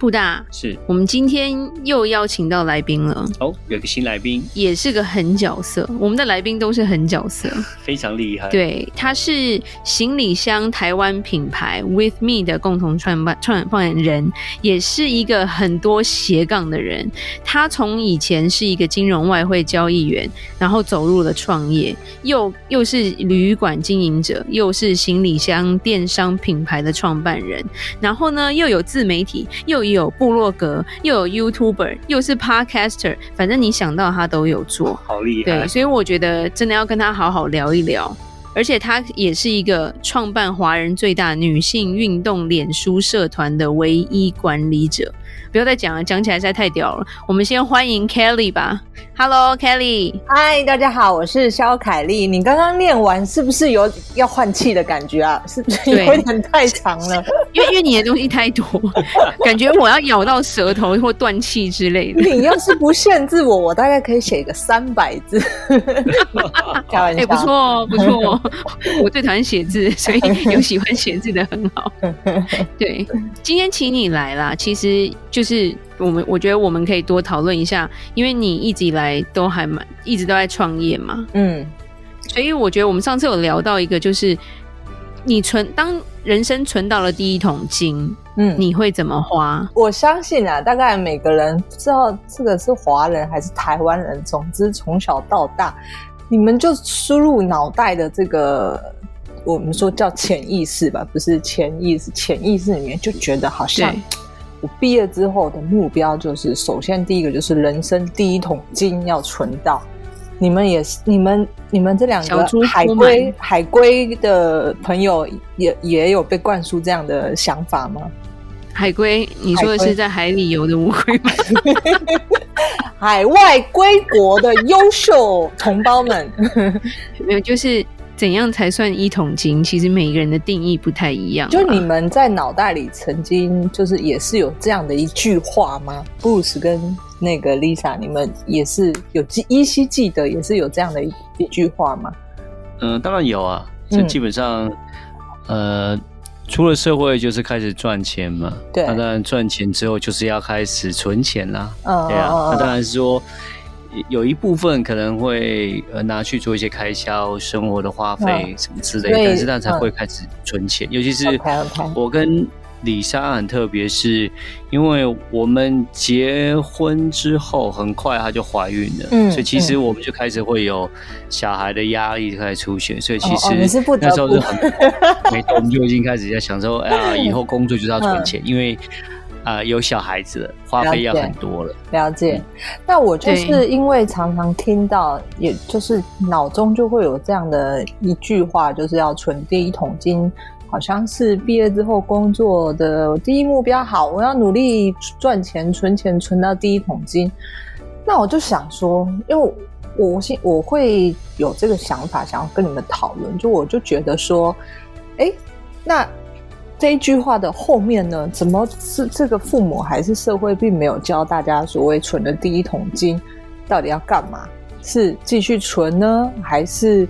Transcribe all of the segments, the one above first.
布大，是我们今天又邀请到来宾了哦，有个新来宾，也是个狠角色。我们的来宾都是狠角色，非常厉害。对，他是行李箱台湾品牌 With Me 的共同创办创办人，也是一个很多斜杠的人。他从以前是一个金融外汇交易员，然后走入了创业，又又是旅馆经营者，又是行李箱电商品牌的创办人，然后呢又有自媒体，又有。有部落格，又有 YouTuber，又是 Podcaster，反正你想到他都有做，好厉害。对，所以我觉得真的要跟他好好聊一聊。而且她也是一个创办华人最大女性运动脸书社团的唯一管理者。不要再讲了，讲起来实在太屌了。我们先欢迎 Kelly 吧。Hello，Kelly。嗨，大家好，我是肖凯丽。你刚刚念完是不是有要换气的感觉啊？是不是有点太长了？因为因为你的东西太多，感觉我要咬到舌头或断气之类的。你要是不限制我，我大概可以写个三百字。开玩笑，哎，不错哦，不错哦。我最讨厌写字，所以有喜欢写字的很好。对，今天请你来啦，其实就。就是我们，我觉得我们可以多讨论一下，因为你一直以来都还蛮一直都在创业嘛，嗯，所以我觉得我们上次有聊到一个，就是你存当人生存到了第一桶金，嗯，你会怎么花？我相信啊，大概每个人不知道这个是华人还是台湾人，总之从小到大，你们就输入脑袋的这个，我们说叫潜意识吧，不是潜意识，潜意识里面就觉得好像。我毕业之后的目标就是，首先第一个就是人生第一桶金要存到。你们也是，你们你们这两个海归海归的朋友也也有被灌输这样的想法吗？海龟，你说的是在海里游的乌龟吗？海外归国的优秀 同胞们，没有，就是。怎样才算一桶金？其实每一个人的定义不太一样。就你们在脑袋里曾经就是也是有这样的一句话吗？布鲁斯跟那个 Lisa，你们也是有记依稀记得，也是有这样的一一句话吗？嗯、呃，当然有啊。就基本上，嗯、呃，出了社会就是开始赚钱嘛。对。那当然赚钱之后就是要开始存钱啦。嗯，对啊。那当然是说。有一部分可能会呃拿去做一些开销、生活的花费什么之类但是那才会开始存钱。嗯、尤其是我跟里莎很特别，是因为我们结婚之后很快她就怀孕了，嗯，所以其实我们就开始会有小孩的压力开始出现，所以其实那时候就很，没错，我们就已经开始在想说，哎呀，以后工作就是要存钱，嗯、因为。啊、呃，有小孩子了，花费要很多了。了解。嗯、那我就是因为常常听到，也就是脑中就会有这样的一句话，就是要存第一桶金，好像是毕业之后工作的第一目标。好，我要努力赚钱、存钱，存到第一桶金。那我就想说，因为我现我会有这个想法，想要跟你们讨论。就我就觉得说，哎，那。这一句话的后面呢，怎么是这个父母还是社会并没有教大家所谓存的第一桶金到底要干嘛？是继续存呢，还是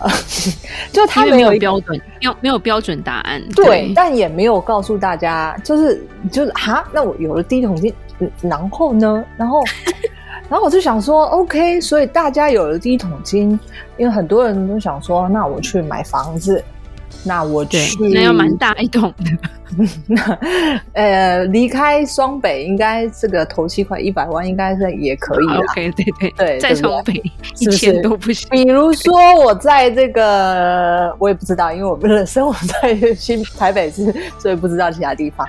就他没有标准，没有没有标准答案。对，对但也没有告诉大家，就是就是哈，那我有了第一桶金，然后呢，然后 然后我就想说，OK，所以大家有了第一桶金，因为很多人都想说，那我去买房子。那我去，那要蛮大一栋的。那呃，离开双北，应该这个头期款一百万，应该是也可以。OK，对对对，在双北一千都不行。比如说，我在这个，我也不知道，因为我不是生活在新台北市，所以不知道其他地方。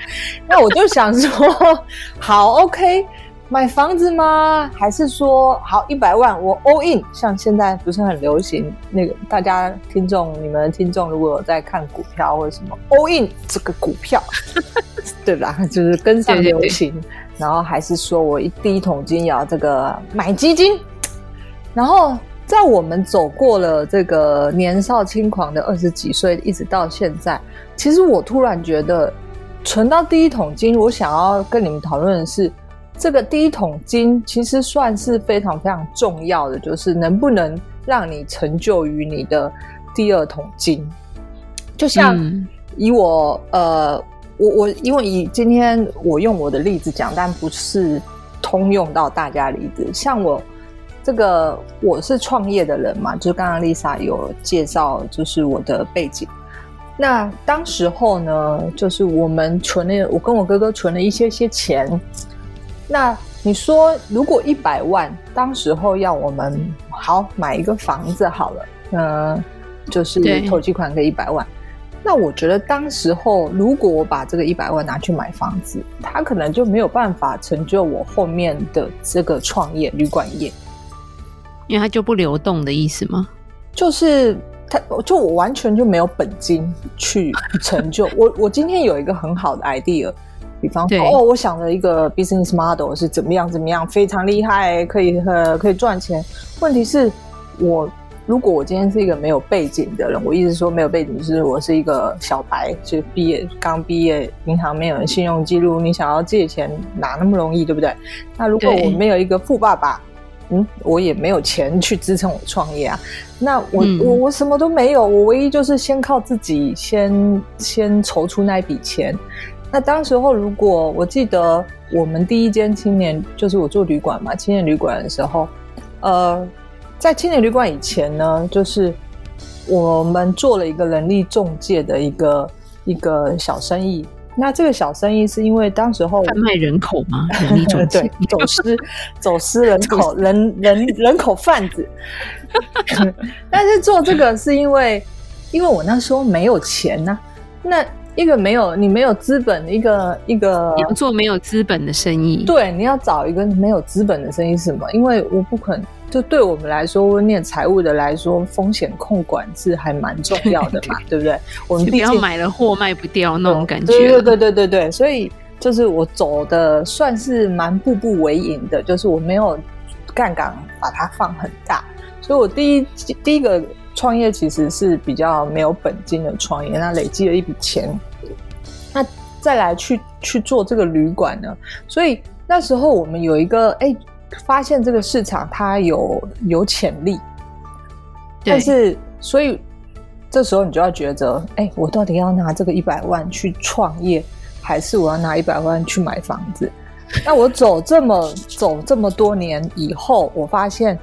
那我就想说，好，OK。买房子吗？还是说好一百万我 all in？像现在不是很流行那个，大家听众，你们听众如果有在看股票或者什么 all in 这个股票，对吧？就是跟上流行。对对对，然后还是说我一第一桶金要这个买基金，然后在我们走过了这个年少轻狂的二十几岁，一直到现在，其实我突然觉得，存到第一桶金，我想要跟你们讨论的是，这个第一桶金其实算是非常非常重要的，就是能不能让你成就于你的第二桶金。就像以我、嗯、呃，我我因为以今天我用我的例子讲，但不是通用到大家的例子，像我。这个我是创业的人嘛，就是刚刚 Lisa 有介绍，就是我的背景。那当时候呢，就是我们存了，我跟我哥哥存了一些些钱。那你说，如果一百万，当时候要我们好买一个房子好了，嗯，就是投期款个一百万。那我觉得当时候，如果我把这个一百万拿去买房子，他可能就没有办法成就我后面的这个创业旅馆业。因为它就不流动的意思吗？就是他，就我完全就没有本金去成就。我我今天有一个很好的 idea，比方说哦，我想了一个 business model 是怎么样怎么样，非常厉害，可以呃可以赚钱。问题是，我如果我今天是一个没有背景的人，我一直说没有背景，就是我是一个小白，就是毕业刚毕业，银行没有信用记录，你想要借钱哪那么容易，对不对？那如果我没有一个富爸爸。嗯，我也没有钱去支撑我创业啊。那我、嗯、我我什么都没有，我唯一就是先靠自己先先筹出那一笔钱。那当时候，如果我记得我们第一间青年就是我做旅馆嘛，青年旅馆的时候，呃，在青年旅馆以前呢，就是我们做了一个人力中介的一个一个小生意。那这个小生意是因为当时候贩卖人口吗？人力中 介对，走私 走私人口人人人口贩子。但是做这个是因为，因为我那时候没有钱呐、啊。那一个没有你没有资本的，一个一个你要做没有资本的生意。对，你要找一个没有资本的生意是什么？因为我不可能。就对我们来说，念财务的来说，风险控管是还蛮重要的嘛，对不对？我们不要买了货卖不掉那种感觉。对对对对对对，所以就是我走的算是蛮步步为营的，就是我没有杠杆把它放很大，所以我第一第一个创业其实是比较没有本金的创业，那累积了一笔钱，那再来去去做这个旅馆呢，所以那时候我们有一个哎。发现这个市场它有有潜力，但是所以这时候你就要抉择，哎，我到底要拿这个一百万去创业，还是我要拿一百万去买房子？那我走这么走这么多年以后，我发现。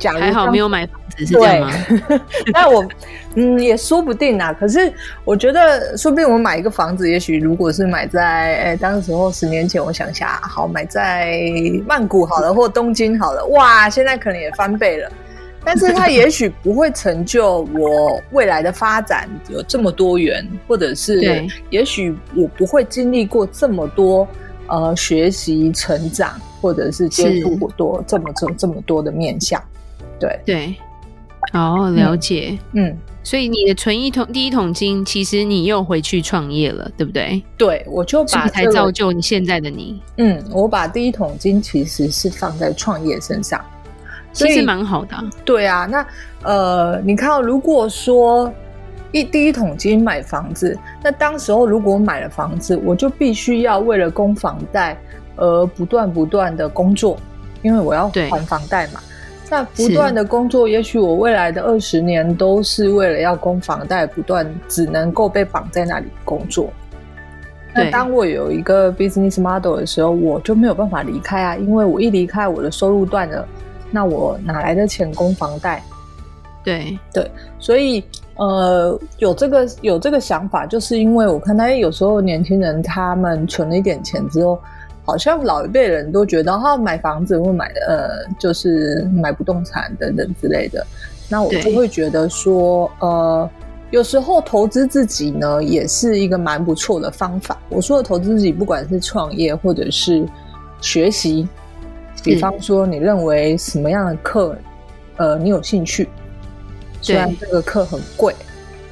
还好没有买房子，是这样吗？那我嗯也说不定啊。可是我觉得，说不定我买一个房子，也许如果是买在哎，当时候十年前，我想下好买在曼谷好了，或东京好了，哇，现在可能也翻倍了。但是它也许不会成就我未来的发展有这么多元，或者是也许我不会经历过这么多呃学习成长，或者是接触过多这么这这么多的面向。对对，哦，了解，嗯，所以你的存一桶第一桶金，其实你又回去创业了，对不对？对，我就把、这个、才造就你现在的你。嗯，我把第一桶金其实是放在创业身上，其实蛮好的、啊。对啊，那呃，你看，如果说一第一桶金买房子，那当时候如果我买了房子，我就必须要为了供房贷而不断不断的工作，因为我要还房贷嘛。那不断的工作，也许我未来的二十年都是为了要供房贷，不断只能够被绑在那里工作。那当我有一个 business model 的时候，我就没有办法离开啊，因为我一离开，我的收入断了，那我哪来的钱供房贷？对对，所以呃，有这个有这个想法，就是因为我看到，哎，有时候年轻人他们存了一点钱之后。好像老一辈人都觉得，哈，买房子或买呃，就是买不动产等等之类的。那我就会觉得说，呃，有时候投资自己呢，也是一个蛮不错的方法。我说的投资自己，不管是创业或者是学习，比方说你认为什么样的课，呃，你有兴趣，虽然这个课很贵，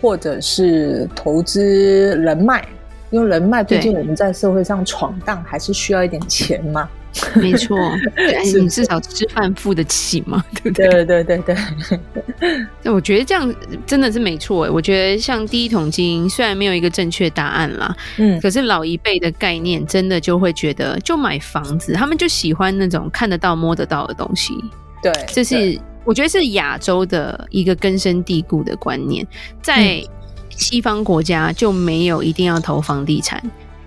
或者是投资人脉。因为人脉，毕竟我们在社会上闯荡，还是需要一点钱嘛。没错，你至少吃饭付得起嘛，对不对？对对对对 对。我觉得这样真的是没错。我觉得像第一桶金，虽然没有一个正确答案啦，嗯，可是老一辈的概念真的就会觉得，就买房子，他们就喜欢那种看得到、摸得到的东西。对，这是我觉得是亚洲的一个根深蒂固的观念，在西方国家就没有一定要投房地产。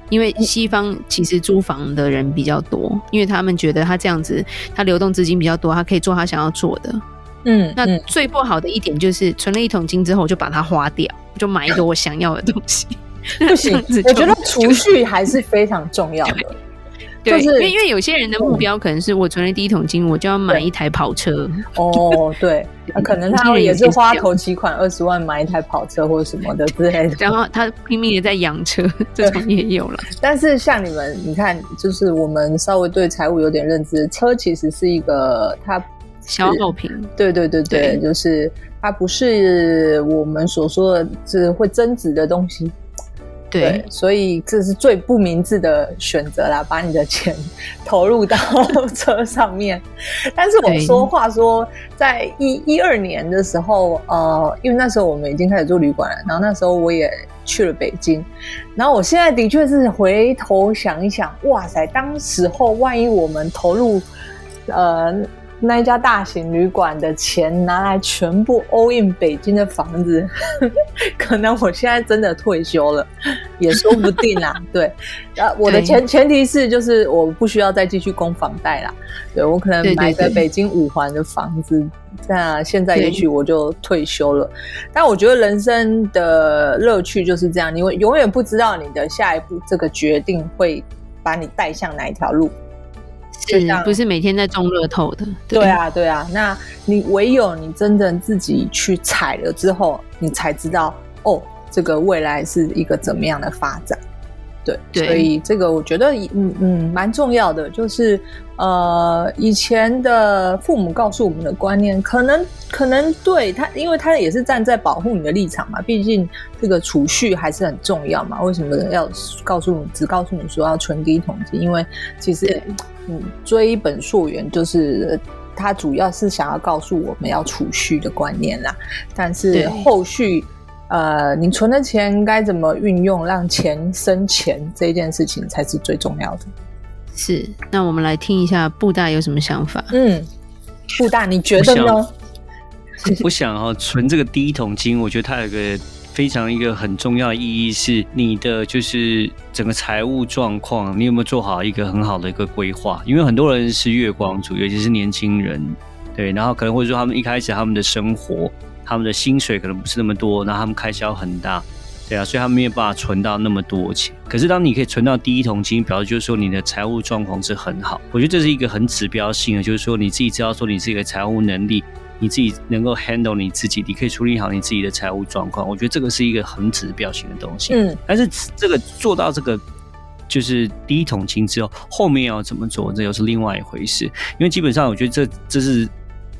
因为西方其实租房的人比较多，因为他们觉得他这样子，他流动资金比较多，他可以做他想要做的。嗯，那最不好的一点就是存了一桶金之后就把它花掉，就买一个我想要的东西。不行，我觉得储蓄还是非常重要的。对，因为因为有些人的目标可能是我存了第一桶金，我就要买一台跑车。哦，对，可能他也是花头期款二十万买一台跑车或者什么的之类的。然后他拼命的在养车，这种也有了。但是像你们，你看，就是我们稍微对财务有点认知，车其实是一个它消耗品。对对对对，对就是它不是我们所说的是会增值的东西。对，对，所以这是最不明智的选择啦，把你的钱投入到车上面。但是我说话说，在一一二年的时候，呃，因为那时候我们已经开始做旅馆了，然后那时候我也去了北京，然后我现在的确是回头想一想，哇塞，当时候万一我们投入，呃。那一家大型旅馆的钱拿来全部 all in 北京的房子，可能我现在真的退休了，也说不定啦。对，呃，我的前前提是就是我不需要再继续供房贷啦。对，我可能买个北京五环的房子，那现在也许我就退休了。但我觉得人生的乐趣就是这样，你会永远不知道你的下一步这个决定会把你带向哪一条路。是不是每天在中乐透的？对，对啊，对啊。那你唯有你真正自己去踩了之后，你才知道哦，这个未来是一个怎么样的发展。对，对，所以这个我觉得嗯嗯蛮重要的，就是呃以前的父母告诉我们的观念，可能可能对他，因为他也是站在保护你的立场嘛，毕竟这个储蓄还是很重要嘛。为什么要告诉你只告诉你说要存第一桶金？因为其实嗯追本溯源，就是他主要是想要告诉我们要储蓄的观念啦，但是后续。呃，你存的钱该怎么运用，让钱生钱这件事情才是最重要的。是，那我们来听一下布大有什么想法？嗯，布大你觉得呢？我想 哦，存这个第一桶金，我觉得它有个非常一个很重要的意义，是你的就是整个财务状况，你有没有做好一个很好的一个规划？因为很多人是月光族，尤其是年轻人，对，然后可能会说他们一开始他们的生活。他们的薪水可能不是那么多，然后他们开销很大，对啊，所以他们没有办法存到那么多钱。可是当你可以存到第一桶金，表示就是说你的财务状况是很好。我觉得这是一个很指标性的，就是说你自己知道说你自己的财务能力，你自己能够 handle 你自己，你可以处理好你自己的财务状况。我觉得这个是一个很指标性的东西。嗯，但是这个做到这个就是第一桶金之后，后面要怎么做，这又是另外一回事。因为基本上我觉得这这是。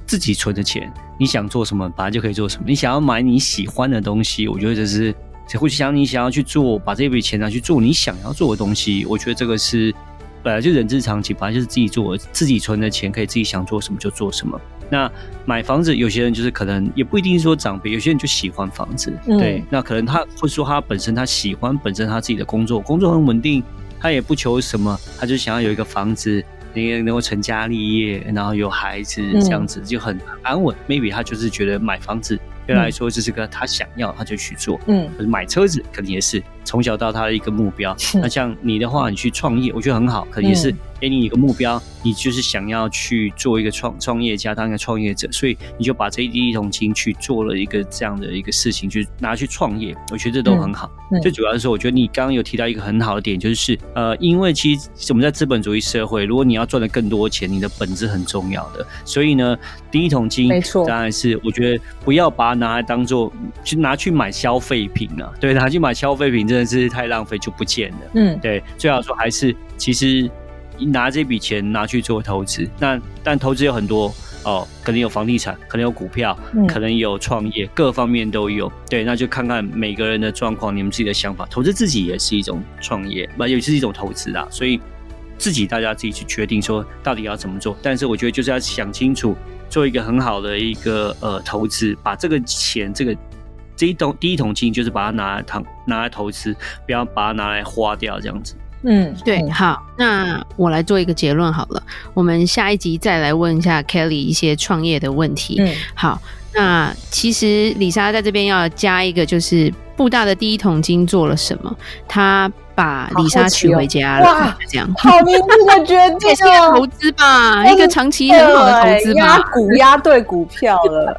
自己存的钱，你想做什么，本来就可以做什么。你想要买你喜欢的东西，我觉得这是，或者想你想要去做，把这笔钱拿去做你想要做的东西，我觉得这个是本来就人之常情，本来就是自己做，自己存的钱可以自己想做什么就做什么。那买房子，有些人就是可能也不一定是说长辈，有些人就喜欢房子，嗯、对，那可能他或者说他本身他喜欢本身他自己的工作，工作很稳定，他也不求什么，他就想要有一个房子。你能够成家立业，然后有孩子，这样子就很安稳。Maybe 他就是觉得买房子对他来说这是个他想要，他就去做。嗯，可是买车子可能也是从小到他的一个目标。那像你的话，你去创业，我觉得很好，可能也是给你一个目标，你就是想要去做一个创创业家，当一个创业者，所以你就把这一第一桶金去做了一个这样的一个事情，去拿去创业。我觉得这都很好。最主要的是，我觉得你刚刚有提到一个很好的点，就是呃，因为其实我们在资本主义社会，如果你要赚的更多钱，你的本质很重要的。所以呢，第一桶金，没错，当然是我觉得不要把它拿来当做去拿去买消费品了。对，拿去买消费品真的是太浪费，就不见了。嗯，对，最好说还是其实拿这笔钱拿去做投资。那但投资有很多。哦，可能有房地产，可能有股票，嗯、可能有创业，各方面都有。对，那就看看每个人的状况，你们自己的想法。投资自己也是一种创业，那，也是一种投资啊。所以，自己大家自己去决定说到底要怎么做。但是我觉得就是要想清楚，做一个很好的一个呃投资，把这个钱这个这一桶第一桶金就是把它拿来投拿来投资，不要把它拿来花掉这样子。嗯，对，好，那我来做一个结论好了。我们下一集再来问一下 Kelly 一些创业的问题。嗯，好，那其实李莎在这边要加一个，就是布大的第一桶金做了什么？他。把李莎娶回家了，哇，这样好明智的决 定，是一个投资吧，一个长期很好的投资吧，押股 押对股票了，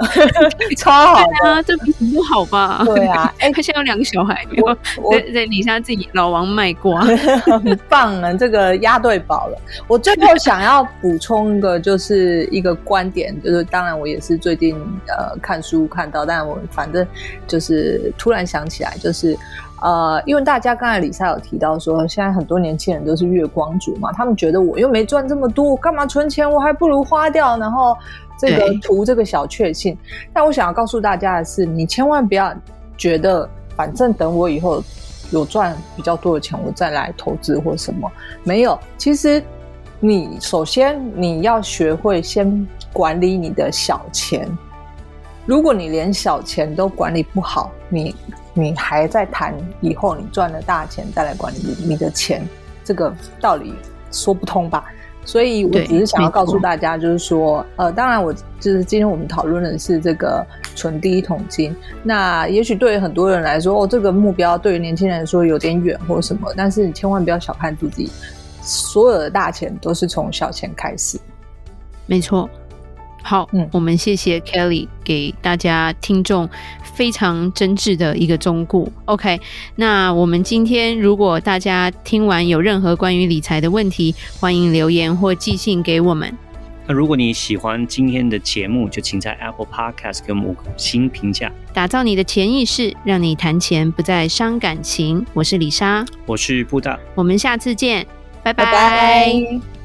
超好啊，这比不好吧？对啊，哎，他现在有两个小孩，没有在在里莎自己老王卖瓜，很棒啊，这个押对宝了。我最后想要补充一个，就是一个观点，就是当然我也是最近呃看书看到，但我反正就是突然想起来，就是。呃，因为大家刚才李莎有提到说，现在很多年轻人都是月光族嘛，他们觉得我又没赚这么多，我干嘛存钱？我还不如花掉，然后这个图这个小确幸。但我想要告诉大家的是，你千万不要觉得，反正等我以后有赚比较多的钱，我再来投资或什么。没有，其实你首先你要学会先管理你的小钱。如果你连小钱都管理不好，你。你还在谈以后你赚了大钱再来管理你的钱，这个道理说不通吧？所以我只是想要告诉大家，就是说，呃，当然我就是今天我们讨论的是这个存第一桶金。那也许对于很多人来说，哦，这个目标对于年轻人来说有点远或什么，但是你千万不要小看自己，所有的大钱都是从小钱开始。没错。好，嗯，我们谢谢 Kelly 给大家听众非常真挚的一个忠告。OK，那我们今天如果大家听完有任何关于理财的问题，欢迎留言或寄信给我们。那如果你喜欢今天的节目，就请在 Apple Podcast 给我们五星评价。打造你的潜意识，让你谈钱不再伤感情。我是李莎，我是布大，我们下次见，拜拜。拜拜。